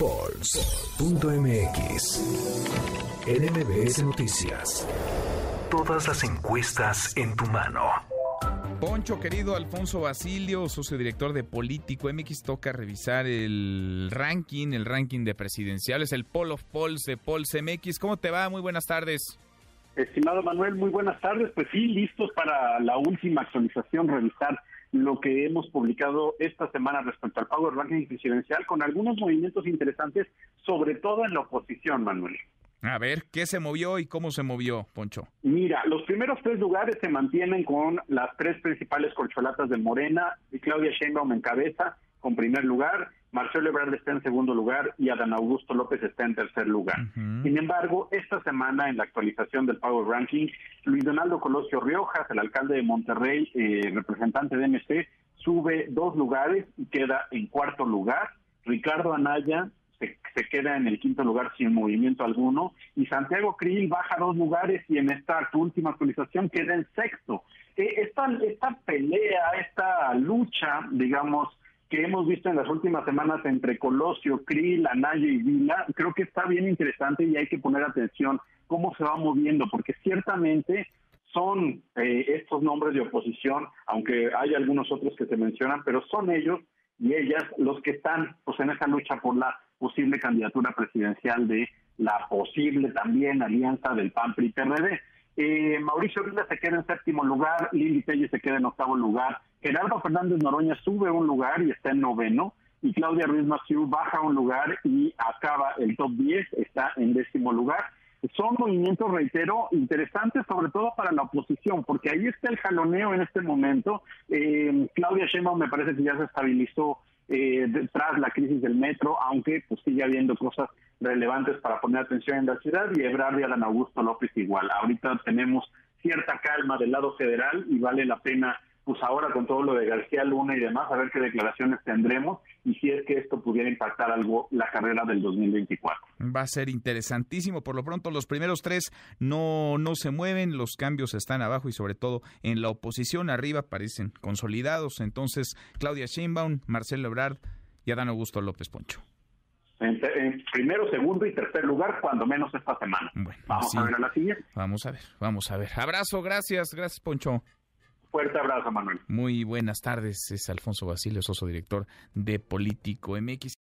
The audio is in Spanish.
Pulse.mx. NMBS Noticias. Todas las encuestas en tu mano. Poncho, querido Alfonso Basilio, socio director de Político MX, toca revisar el ranking, el ranking de presidenciales, el Poll of Polls de Polls MX. ¿Cómo te va? Muy buenas tardes. Estimado Manuel, muy buenas tardes. Pues sí, listos para la última actualización, revisar lo que hemos publicado esta semana respecto al Power Ranking presidencial con algunos movimientos interesantes, sobre todo en la oposición, Manuel. A ver, ¿qué se movió y cómo se movió, Poncho? Mira, los primeros tres lugares se mantienen con las tres principales corcholatas de Morena y Claudia Sheinbaum en cabeza con primer lugar, Marcelo Ebrard está en segundo lugar y Adán Augusto López está en tercer lugar. Sin embargo, esta semana en la actualización del Power Ranking, Luis Donaldo Colosio Riojas, el alcalde de Monterrey, eh, representante de MC, sube dos lugares y queda en cuarto lugar. Ricardo Anaya se, queda en el quinto lugar sin movimiento alguno y Santiago Krill baja dos lugares y en esta última actualización queda en sexto. Eh, esta, esta pelea, esta lucha, digamos, que hemos visto en las últimas semanas entre Colosio, Krill, Anaya y Vila, creo que está bien interesante y hay que poner atención cómo se va moviendo, porque ciertamente son eh, estos nombres de oposición, aunque hay algunos otros que se mencionan, pero son ellos y ellas los que están pues, en esa lucha por la posible candidatura presidencial de la posible también alianza del PAN PRI PRD. Eh, Mauricio Vila se queda en séptimo lugar, Lili Telle se queda en octavo lugar, Gerardo Fernández Noroña sube un lugar y está en noveno, y Claudia Ruiz Massieu baja un lugar y acaba el top 10, está en décimo lugar. Son movimientos, reitero, interesantes sobre todo para la oposición, porque ahí está el jaloneo en este momento. Eh, Claudia Sheinbaum me parece que ya se estabilizó eh, tras la crisis del metro, aunque pues sigue habiendo cosas relevantes para poner atención en la ciudad y Ebrard y Adán Augusto López igual. Ahorita tenemos cierta calma del lado federal y vale la pena pues ahora con todo lo de García Luna y demás, a ver qué declaraciones tendremos y si es que esto pudiera impactar algo la carrera del 2024. Va a ser interesantísimo. Por lo pronto, los primeros tres no, no se mueven, los cambios están abajo y sobre todo en la oposición arriba parecen consolidados. Entonces, Claudia Sheinbaum, Marcelo Ebrard y Adán Augusto López Poncho. En, primero, segundo y tercer lugar, cuando menos esta semana. vamos a ver a la siguiente. Vamos a ver, vamos a ver. Abrazo, gracias, gracias Poncho. Fuerte abrazo, Manuel. Muy buenas tardes. Es Alfonso Basilio Soso, director de Político MX.